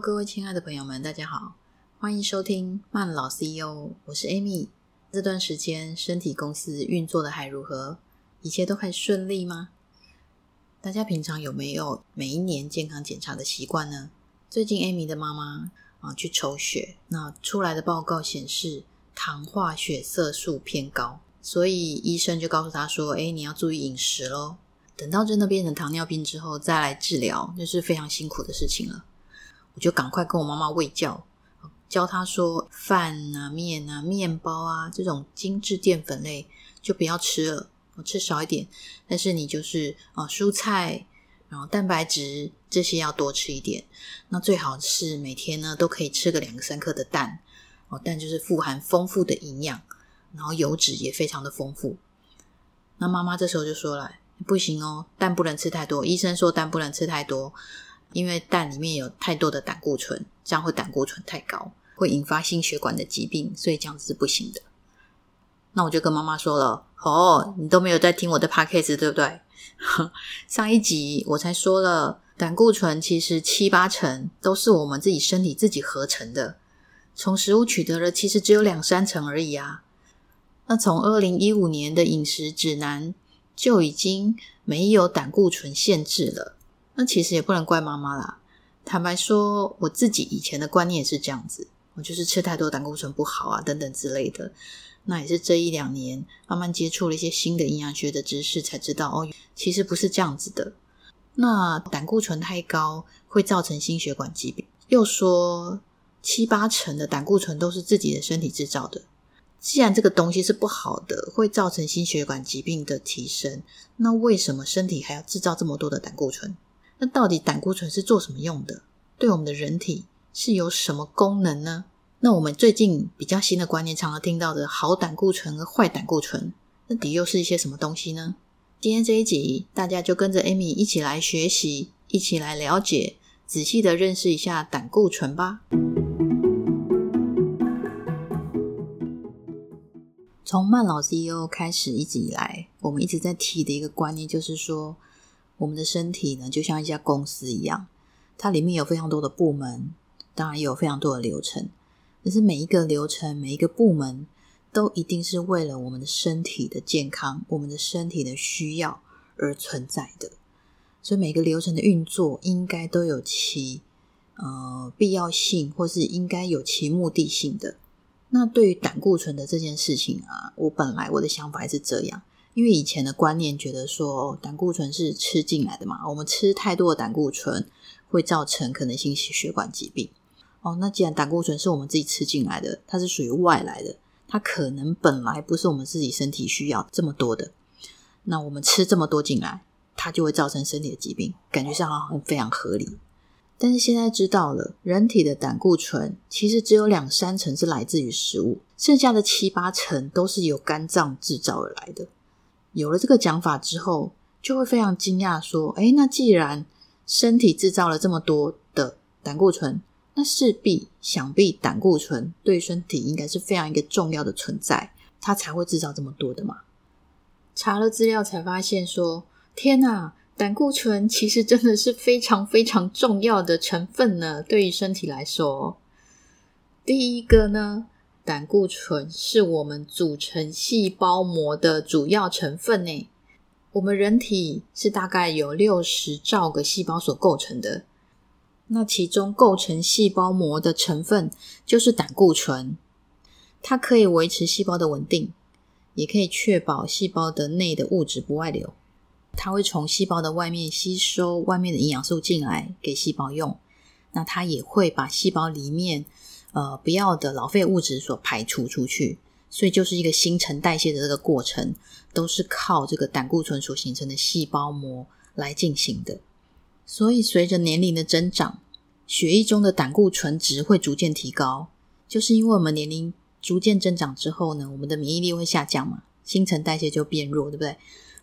各位亲爱的朋友们，大家好，欢迎收听慢老 CEO，我是 Amy。这段时间身体公司运作的还如何？一切都还顺利吗？大家平常有没有每一年健康检查的习惯呢？最近 Amy 的妈妈啊去抽血，那出来的报告显示糖化血色素偏高，所以医生就告诉她说：“哎，你要注意饮食喽。”等到真的变成糖尿病之后再来治疗，就是非常辛苦的事情了。我就赶快跟我妈妈喂教，教她说饭啊、面啊、面包啊这种精致淀粉类就不要吃了，我吃少一点。但是你就是啊蔬菜，然后蛋白质这些要多吃一点。那最好是每天呢都可以吃个两三颗的蛋哦，蛋就是富含丰富的营养，然后油脂也非常的丰富。那妈妈这时候就说了。不行哦，蛋不能吃太多。医生说蛋不能吃太多，因为蛋里面有太多的胆固醇，这样会胆固醇太高，会引发心血管的疾病，所以这样子是不行的。那我就跟妈妈说了：“哦，你都没有在听我的 podcast，对不对？上一集我才说了，胆固醇其实七八成都是我们自己身体自己合成的，从食物取得了，其实只有两三成而已啊。那从二零一五年的饮食指南。”就已经没有胆固醇限制了。那其实也不能怪妈妈啦。坦白说，我自己以前的观念也是这样子，我就是吃太多胆固醇不好啊，等等之类的。那也是这一两年慢慢接触了一些新的营养学的知识，才知道哦，其实不是这样子的。那胆固醇太高会造成心血管疾病，又说七八成的胆固醇都是自己的身体制造的。既然这个东西是不好的，会造成心血管疾病的提升，那为什么身体还要制造这么多的胆固醇？那到底胆固醇是做什么用的？对我们的人体是有什么功能呢？那我们最近比较新的观念，常常听到的好胆固醇和坏胆固醇，那底又是一些什么东西呢？今天这一集，大家就跟着 Amy 一起来学习，一起来了解，仔细的认识一下胆固醇吧。从慢老 CEO 开始一直以来，我们一直在提的一个观念，就是说，我们的身体呢，就像一家公司一样，它里面有非常多的部门，当然也有非常多的流程。可是每一个流程、每一个部门，都一定是为了我们的身体的健康、我们的身体的需要而存在的。所以每个流程的运作，应该都有其呃必要性，或是应该有其目的性的。那对于胆固醇的这件事情啊，我本来我的想法是这样，因为以前的观念觉得说胆固醇是吃进来的嘛，我们吃太多的胆固醇会造成可能心血管疾病。哦，那既然胆固醇是我们自己吃进来的，它是属于外来的，它可能本来不是我们自己身体需要这么多的，那我们吃这么多进来，它就会造成身体的疾病，感觉上好像非常合理。但是现在知道了，人体的胆固醇其实只有两三成是来自于食物，剩下的七八成都是由肝脏制造而来的。有了这个讲法之后，就会非常惊讶，说：“哎，那既然身体制造了这么多的胆固醇，那势必想必胆固醇对身体应该是非常一个重要的存在，它才会制造这么多的嘛？”查了资料才发现，说：“天哪！”胆固醇其实真的是非常非常重要的成分呢，对于身体来说。第一个呢，胆固醇是我们组成细胞膜的主要成分呢。我们人体是大概有六十兆个细胞所构成的，那其中构成细胞膜的成分就是胆固醇，它可以维持细胞的稳定，也可以确保细胞的内的物质不外流。它会从细胞的外面吸收外面的营养素进来给细胞用，那它也会把细胞里面呃不要的老废物质所排除出去，所以就是一个新陈代谢的这个过程，都是靠这个胆固醇所形成的细胞膜来进行的。所以随着年龄的增长，血液中的胆固醇值会逐渐提高，就是因为我们年龄逐渐增长之后呢，我们的免疫力会下降嘛，新陈代谢就变弱，对不对？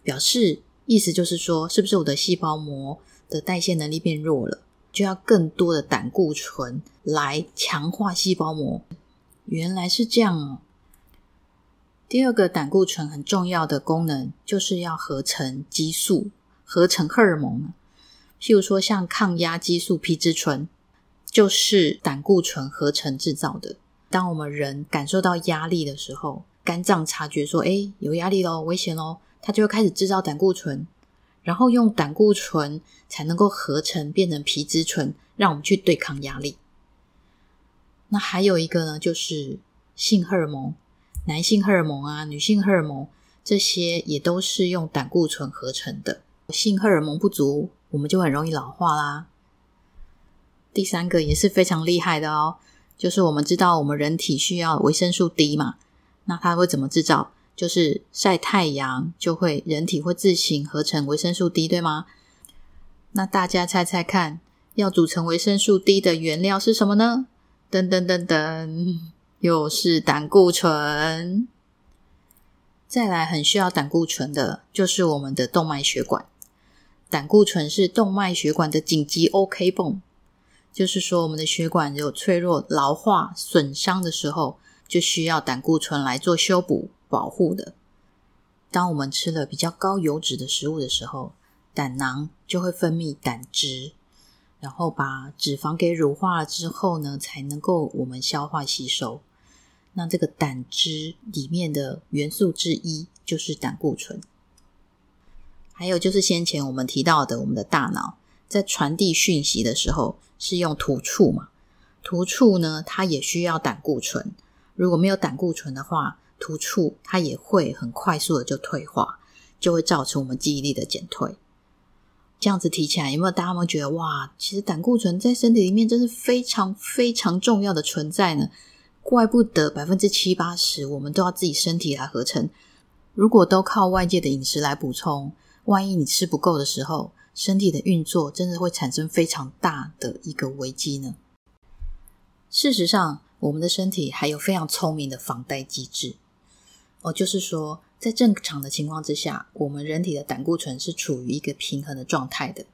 表示。意思就是说，是不是我的细胞膜的代谢能力变弱了，就要更多的胆固醇来强化细胞膜？原来是这样哦。第二个胆固醇很重要的功能，就是要合成激素、合成荷尔蒙。譬如说，像抗压激素皮质醇，就是胆固醇合成制造的。当我们人感受到压力的时候，肝脏察觉说：“哎，有压力喽，危险喽！”它就会开始制造胆固醇，然后用胆固醇才能够合成变成皮质醇，让我们去对抗压力。那还有一个呢，就是性荷尔蒙，男性荷尔蒙啊，女性荷尔蒙这些也都是用胆固醇合成的。性荷尔蒙不足，我们就很容易老化啦。第三个也是非常厉害的哦，就是我们知道我们人体需要维生素 D 嘛，那它会怎么制造？就是晒太阳就会人体会自行合成维生素 D，对吗？那大家猜猜看，要组成维生素 D 的原料是什么呢？噔噔噔噔，又是胆固醇。再来，很需要胆固醇的就是我们的动脉血管。胆固醇是动脉血管的紧急 OK 泵，就是说我们的血管有脆弱、老化、损伤的时候，就需要胆固醇来做修补、保护的。当我们吃了比较高油脂的食物的时候，胆囊就会分泌胆汁，然后把脂肪给乳化了之后呢，才能够我们消化吸收。那这个胆汁里面的元素之一就是胆固醇。还有就是先前我们提到的，我们的大脑在传递讯息的时候是用突触嘛？突触呢，它也需要胆固醇。如果没有胆固醇的话，突触它也会很快速的就退化，就会造成我们记忆力的减退。这样子提起来，有没有大家有觉得哇？其实胆固醇在身体里面真是非常非常重要的存在呢？怪不得百分之七八十我们都要自己身体来合成，如果都靠外界的饮食来补充。万一你吃不够的时候，身体的运作真的会产生非常大的一个危机呢。事实上，我们的身体还有非常聪明的防呆机制哦，就是说，在正常的情况之下，我们人体的胆固醇是处于一个平衡的状态的。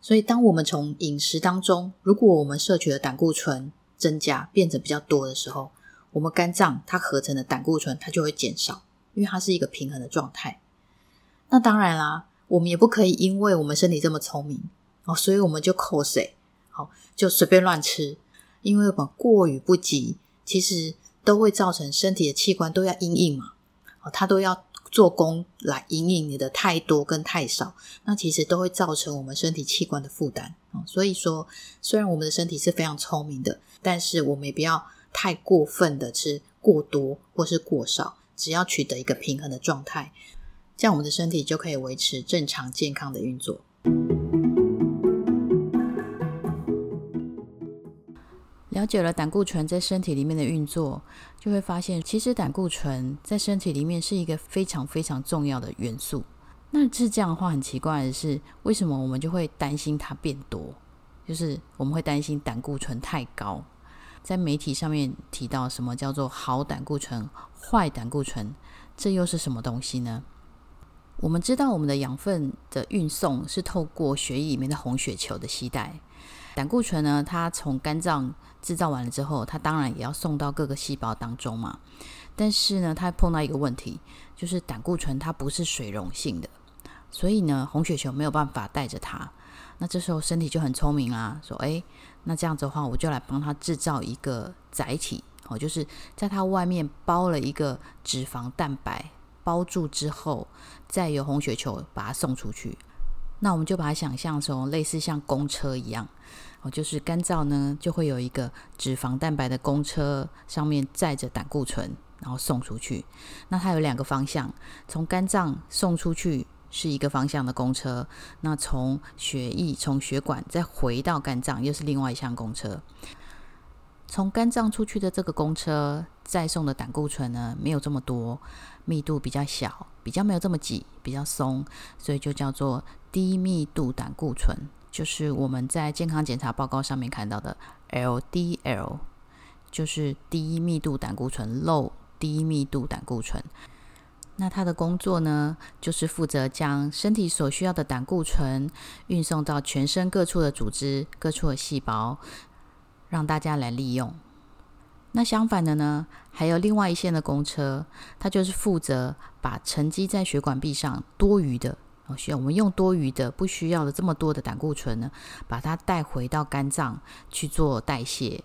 所以，当我们从饮食当中，如果我们摄取的胆固醇增加变得比较多的时候，我们肝脏它合成的胆固醇它就会减少，因为它是一个平衡的状态。那当然啦，我们也不可以因为我们身体这么聪明哦，所以我们就扣谁好就随便乱吃，因为我们过于不及，其实都会造成身体的器官都要阴应嘛，哦，它都要做工来阴应你的太多跟太少，那其实都会造成我们身体器官的负担哦。所以说，虽然我们的身体是非常聪明的，但是我们也不要太过分的吃过多或是过少，只要取得一个平衡的状态。这样我们的身体就可以维持正常健康的运作。了解了胆固醇在身体里面的运作，就会发现其实胆固醇在身体里面是一个非常非常重要的元素。那是这样的话，很奇怪的是，为什么我们就会担心它变多？就是我们会担心胆固醇太高。在媒体上面提到什么叫做好胆固醇、坏胆固醇，这又是什么东西呢？我们知道，我们的养分的运送是透过血液里面的红血球的携带。胆固醇呢，它从肝脏制造完了之后，它当然也要送到各个细胞当中嘛。但是呢，它碰到一个问题，就是胆固醇它不是水溶性的，所以呢，红血球没有办法带着它。那这时候身体就很聪明啊，说：“诶，那这样子的话，我就来帮它制造一个载体，哦，就是在它外面包了一个脂肪蛋白。”包住之后，再由红血球把它送出去。那我们就把它想象成类似像公车一样，哦，就是肝脏呢，就会有一个脂肪蛋白的公车，上面载着胆固醇，然后送出去。那它有两个方向，从肝脏送出去是一个方向的公车，那从血液从血管再回到肝脏又是另外一项公车。从肝脏出去的这个公车再送的胆固醇呢，没有这么多。密度比较小，比较没有这么挤，比较松，所以就叫做低密度胆固醇，就是我们在健康检查报告上面看到的 LDL，就是低密度胆固醇，low 低密度胆固醇。那它的工作呢，就是负责将身体所需要的胆固醇运送到全身各处的组织、各处的细胞，让大家来利用。那相反的呢，还有另外一线的公车，它就是负责把沉积在血管壁上多余的哦，需要我们用多余的、不需要的这么多的胆固醇呢，把它带回到肝脏去做代谢。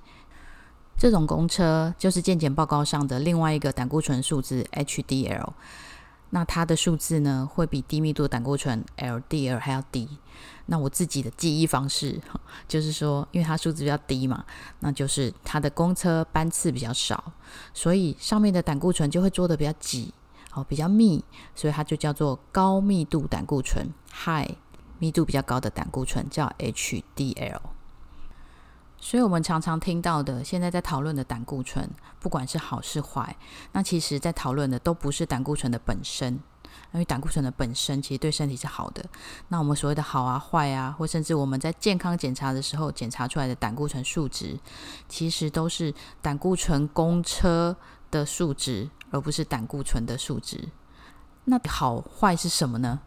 这种公车就是健检报告上的另外一个胆固醇数字 HDL。那它的数字呢，会比低密度胆固醇 LDL 还要低。那我自己的记忆方式 就是说，因为它数字比较低嘛，那就是它的公车班次比较少，所以上面的胆固醇就会做的比较挤，哦，比较密，所以它就叫做高密度胆固醇 （high），密度比较高的胆固醇叫 HDL。所以，我们常常听到的，现在在讨论的胆固醇，不管是好是坏，那其实在讨论的都不是胆固醇的本身，因为胆固醇的本身其实对身体是好的。那我们所谓的好啊、坏啊，或甚至我们在健康检查的时候检查出来的胆固醇数值，其实都是胆固醇公车的数值，而不是胆固醇的数值。那好坏是什么呢？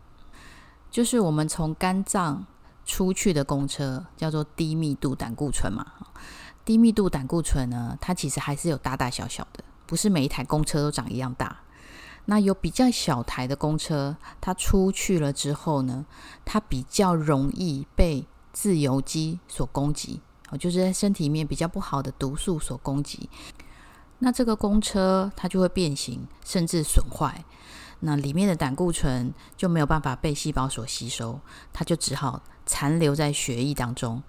就是我们从肝脏。出去的公车叫做低密度胆固醇嘛？低密度胆固醇呢，它其实还是有大大小小的，不是每一台公车都长一样大。那有比较小台的公车，它出去了之后呢，它比较容易被自由基所攻击，哦，就是在身体里面比较不好的毒素所攻击。那这个公车它就会变形，甚至损坏。那里面的胆固醇就没有办法被细胞所吸收，它就只好。残留在血液当中。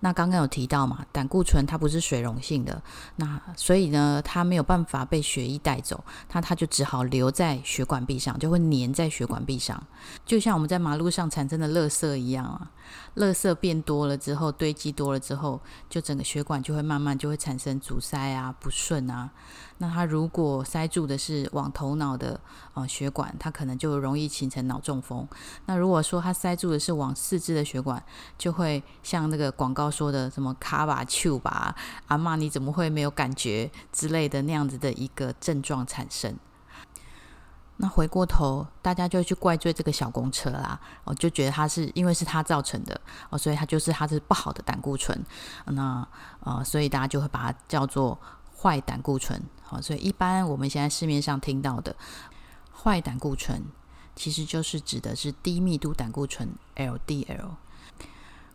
那刚刚有提到嘛，胆固醇它不是水溶性的，那所以呢，它没有办法被血液带走，那它就只好留在血管壁上，就会粘在血管壁上，就像我们在马路上产生的垃圾一样啊。垃圾变多了之后，堆积多了之后，就整个血管就会慢慢就会产生阻塞啊、不顺啊。那它如果塞住的是往头脑的呃血管，它可能就容易形成脑中风。那如果说它塞住的是往四肢的血管，就会像那个广告说的什么卡吧、丘吧、阿妈你怎么会没有感觉之类的那样子的一个症状产生。那回过头，大家就去怪罪这个小公车啦，我就觉得它是因为是它造成的哦，所以它就是它是不好的胆固醇。那呃，所以大家就会把它叫做坏胆固醇。好，所以一般我们现在市面上听到的坏胆固醇，其实就是指的是低密度胆固醇 （LDL）。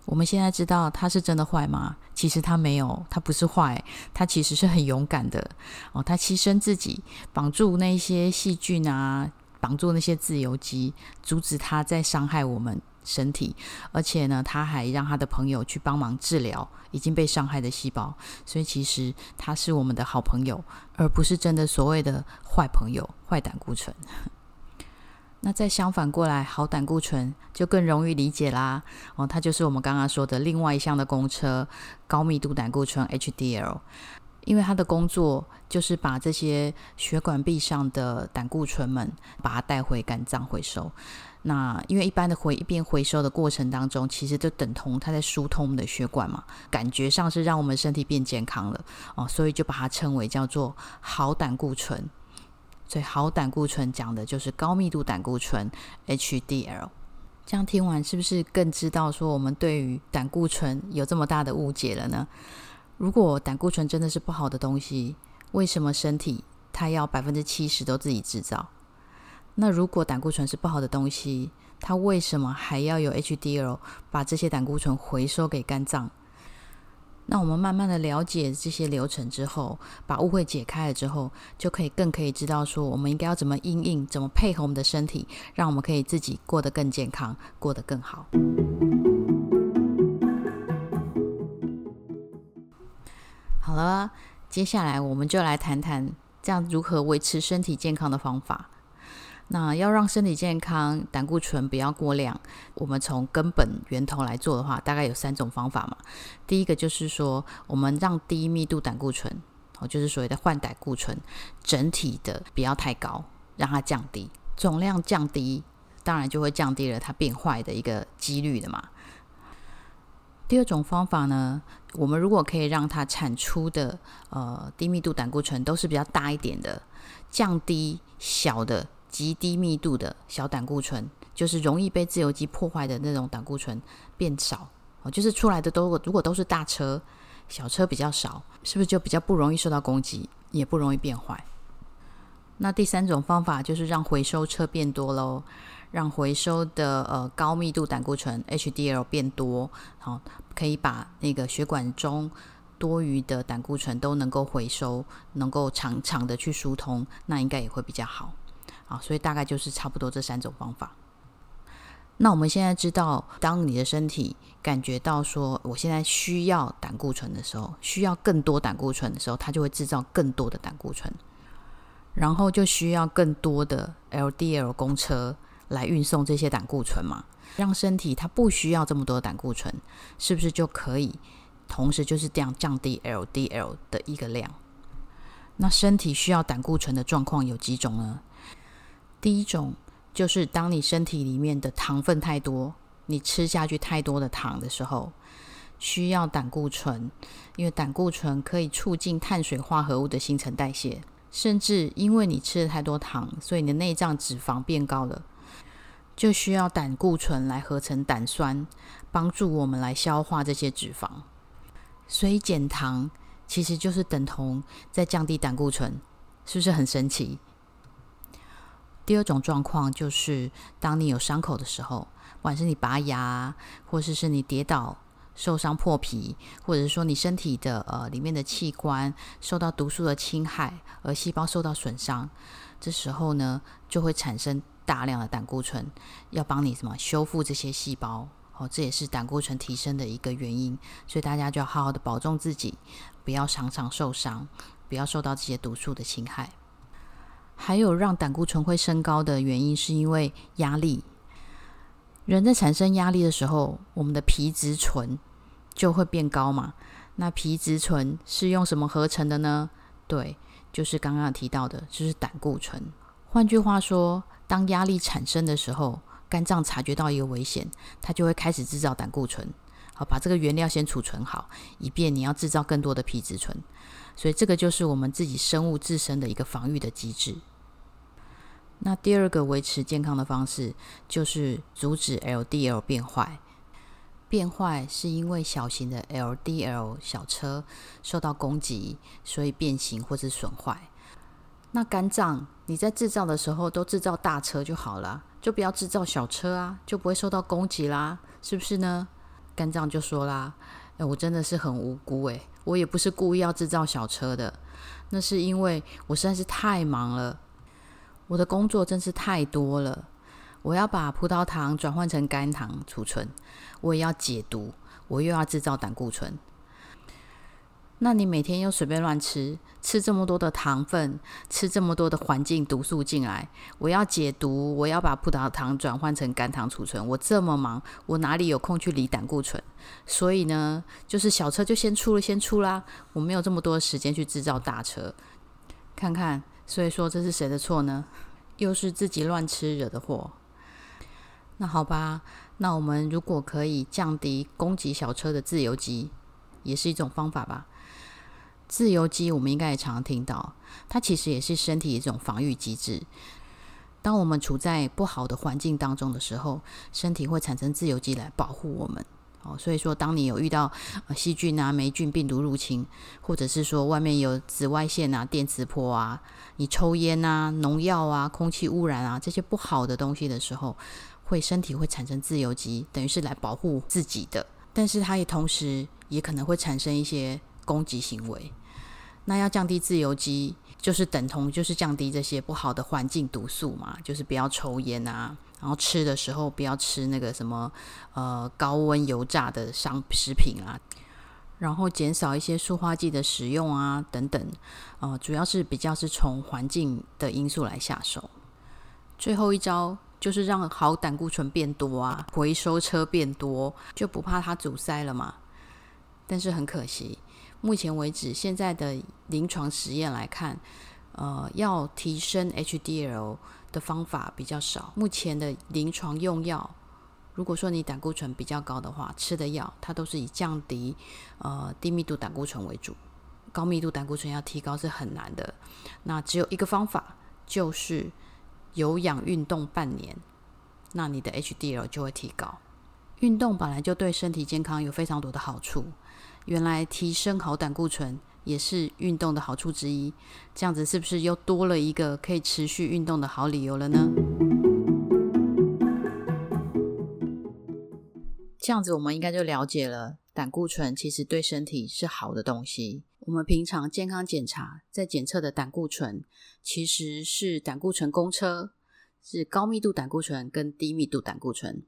我们现在知道它是真的坏吗？其实它没有，它不是坏，它其实是很勇敢的哦。它牺牲自己，绑住那些细菌啊，绑住那些自由基，阻止它再伤害我们身体。而且呢，他还让他的朋友去帮忙治疗已经被伤害的细胞。所以其实他是我们的好朋友，而不是真的所谓的坏朋友、坏胆固醇。那再相反过来，好胆固醇就更容易理解啦。哦，它就是我们刚刚说的另外一项的公车——高密度胆固醇 （HDL）。因为它的工作就是把这些血管壁上的胆固醇们，把它带回肝脏回收。那因为一般的回一边回收的过程当中，其实就等同它在疏通我们的血管嘛，感觉上是让我们身体变健康了哦，所以就把它称为叫做好胆固醇。所以好胆固醇讲的就是高密度胆固醇 HDL。这样听完是不是更知道说我们对于胆固醇有这么大的误解了呢？如果胆固醇真的是不好的东西，为什么身体它要百分之七十都自己制造？那如果胆固醇是不好的东西，它为什么还要有 HDL 把这些胆固醇回收给肝脏？那我们慢慢的了解这些流程之后，把误会解开了之后，就可以更可以知道说，我们应该要怎么应应，怎么配合我们的身体，让我们可以自己过得更健康，过得更好。好了，接下来我们就来谈谈这样如何维持身体健康的方法。那要让身体健康，胆固醇不要过量，我们从根本源头来做的话，大概有三种方法嘛。第一个就是说，我们让低密度胆固醇，哦，就是所谓的换胆固醇，整体的不要太高，让它降低，总量降低，当然就会降低了它变坏的一个几率的嘛。第二种方法呢，我们如果可以让它产出的呃低密度胆固醇都是比较大一点的，降低小的。极低密度的小胆固醇，就是容易被自由基破坏的那种胆固醇变少哦，就是出来的都如果都是大车，小车比较少，是不是就比较不容易受到攻击，也不容易变坏？那第三种方法就是让回收车变多喽，让回收的呃高密度胆固醇 HDL 变多，好，可以把那个血管中多余的胆固醇都能够回收，能够长长的去疏通，那应该也会比较好。啊，所以大概就是差不多这三种方法。那我们现在知道，当你的身体感觉到说我现在需要胆固醇的时候，需要更多胆固醇的时候，它就会制造更多的胆固醇，然后就需要更多的 LDL 公车来运送这些胆固醇嘛，让身体它不需要这么多胆固醇，是不是就可以同时就是这样降低 LDL 的一个量？那身体需要胆固醇的状况有几种呢？第一种。就是当你身体里面的糖分太多，你吃下去太多的糖的时候，需要胆固醇，因为胆固醇可以促进碳水化合物的新陈代谢，甚至因为你吃了太多糖，所以你的内脏脂肪变高了，就需要胆固醇来合成胆酸，帮助我们来消化这些脂肪。所以减糖其实就是等同在降低胆固醇，是不是很神奇？第二种状况就是，当你有伤口的时候，不管是你拔牙，或者是你跌倒受伤破皮，或者是说你身体的呃里面的器官受到毒素的侵害，而细胞受到损伤，这时候呢就会产生大量的胆固醇，要帮你什么修复这些细胞哦，这也是胆固醇提升的一个原因。所以大家就要好好的保重自己，不要常常受伤，不要受到这些毒素的侵害。还有让胆固醇会升高的原因，是因为压力。人在产生压力的时候，我们的皮质醇就会变高嘛。那皮质醇是用什么合成的呢？对，就是刚刚提到的，就是胆固醇。换句话说，当压力产生的时候，肝脏察觉到一个危险，它就会开始制造胆固醇。好，把这个原料先储存好，以便你要制造更多的皮质醇。所以，这个就是我们自己生物自身的一个防御的机制。那第二个维持健康的方式，就是阻止 LDL 变坏。变坏是因为小型的 LDL 小车受到攻击，所以变形或者损坏。那肝脏你在制造的时候都制造大车就好了，就不要制造小车啊，就不会受到攻击啦，是不是呢？肝脏就说啦：“哎，我真的是很无辜诶，我也不是故意要制造小车的，那是因为我实在是太忙了。”我的工作真是太多了，我要把葡萄糖转换成肝糖储存，我也要解毒，我又要制造胆固醇。那你每天又随便乱吃，吃这么多的糖分，吃这么多的环境毒素进来，我要解毒，我要把葡萄糖转换成肝糖储存，我这么忙，我哪里有空去理胆固醇？所以呢，就是小车就先出了，先出啦，我没有这么多时间去制造大车，看看。所以说这是谁的错呢？又是自己乱吃惹的祸。那好吧，那我们如果可以降低攻击小车的自由基，也是一种方法吧。自由基我们应该也常听到，它其实也是身体一种防御机制。当我们处在不好的环境当中的时候，身体会产生自由基来保护我们。哦，所以说，当你有遇到细菌啊、霉菌、病毒入侵，或者是说外面有紫外线啊、电磁波啊，你抽烟啊、农药啊、空气污染啊这些不好的东西的时候，会身体会产生自由基，等于是来保护自己的。但是它也同时也可能会产生一些攻击行为。那要降低自由基，就是等同就是降低这些不好的环境毒素嘛，就是不要抽烟啊。然后吃的时候不要吃那个什么呃高温油炸的商食品啊，然后减少一些塑化剂的使用啊等等，呃主要是比较是从环境的因素来下手。最后一招就是让好胆固醇变多啊，回收车变多，就不怕它阻塞了嘛。但是很可惜，目前为止现在的临床实验来看，呃要提升 HDL。的方法比较少。目前的临床用药，如果说你胆固醇比较高的话，吃的药它都是以降低呃低密度胆固醇为主。高密度胆固醇要提高是很难的。那只有一个方法，就是有氧运动半年，那你的 HDL 就会提高。运动本来就对身体健康有非常多的好处。原来提升好胆固醇。也是运动的好处之一，这样子是不是又多了一个可以持续运动的好理由了呢？这样子我们应该就了解了，胆固醇其实对身体是好的东西。我们平常健康检查在检测的胆固醇，其实是胆固醇公车，是高密度胆固醇跟低密度胆固醇。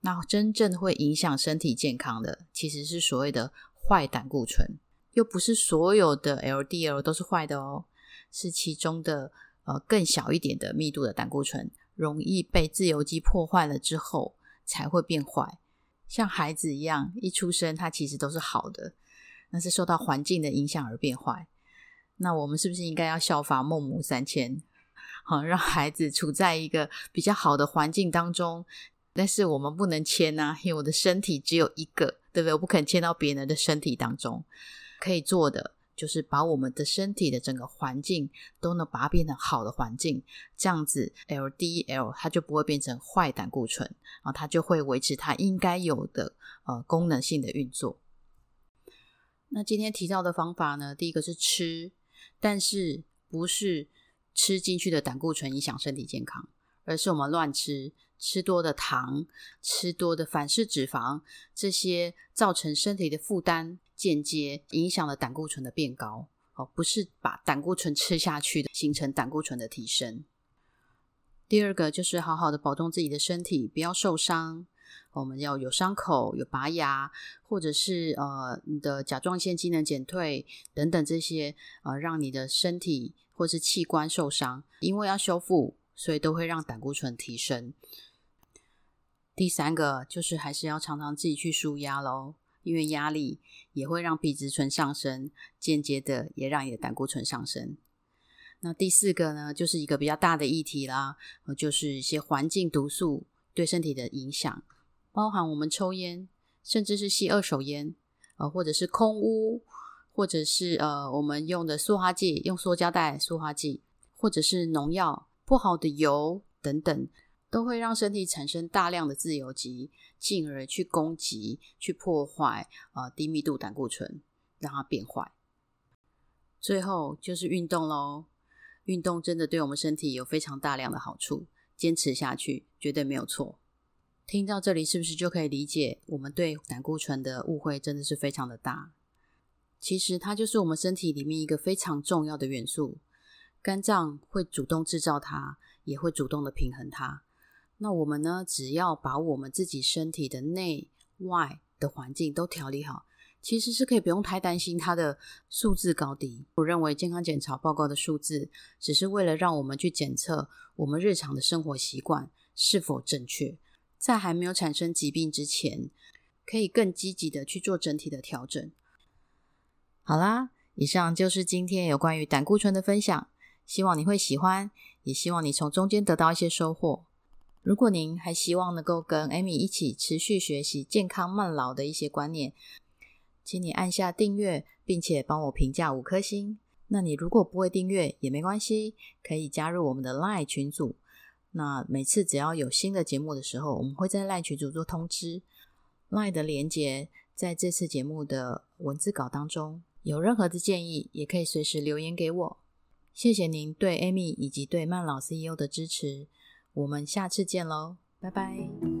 那真正会影响身体健康的，其实是所谓的坏胆固醇，又不是所有的 LDL 都是坏的哦，是其中的呃更小一点的密度的胆固醇，容易被自由基破坏了之后才会变坏。像孩子一样，一出生他其实都是好的，那是受到环境的影响而变坏。那我们是不是应该要效法孟母三迁，好让孩子处在一个比较好的环境当中？但是我们不能迁啊，因为我的身体只有一个，对不对？我不肯迁到别人的身体当中。可以做的就是把我们的身体的整个环境都能把它变成好的环境，这样子 LDL 它就不会变成坏胆固醇然后，它就会维持它应该有的呃功能性的运作。那今天提到的方法呢，第一个是吃，但是不是吃进去的胆固醇影响身体健康，而是我们乱吃。吃多的糖，吃多的反式脂肪，这些造成身体的负担，间接影响了胆固醇的变高。哦，不是把胆固醇吃下去的，形成胆固醇的提升。第二个就是好好的保重自己的身体，不要受伤。我们要有伤口、有拔牙，或者是呃你的甲状腺机能减退等等这些，呃让你的身体或是器官受伤，因为要修复。所以都会让胆固醇提升。第三个就是还是要常常自己去舒压喽，因为压力也会让皮质醇上升，间接的也让你的胆固醇上升。那第四个呢，就是一个比较大的议题啦，就是一些环境毒素对身体的影响，包含我们抽烟，甚至是吸二手烟，呃，或者是空污，或者是呃我们用的塑化剂，用塑胶袋塑化剂，或者是农药。不好的油等等，都会让身体产生大量的自由基，进而去攻击、去破坏啊低密度胆固醇，让它变坏。最后就是运动喽，运动真的对我们身体有非常大量的好处，坚持下去绝对没有错。听到这里，是不是就可以理解我们对胆固醇的误会真的是非常的大？其实它就是我们身体里面一个非常重要的元素。肝脏会主动制造它，也会主动的平衡它。那我们呢？只要把我们自己身体的内外的环境都调理好，其实是可以不用太担心它的数字高低。我认为健康检查报告的数字，只是为了让我们去检测我们日常的生活习惯是否正确，在还没有产生疾病之前，可以更积极的去做整体的调整。好啦，以上就是今天有关于胆固醇的分享。希望你会喜欢，也希望你从中间得到一些收获。如果您还希望能够跟 Amy 一起持续学习健康慢老的一些观念，请你按下订阅，并且帮我评价五颗星。那你如果不会订阅也没关系，可以加入我们的 Line 群组。那每次只要有新的节目的时候，我们会在 Line 群组做通知。Line 的连接在这次节目的文字稿当中。有任何的建议，也可以随时留言给我。谢谢您对 Amy 以及对曼老 CEO 的支持，我们下次见喽，拜拜。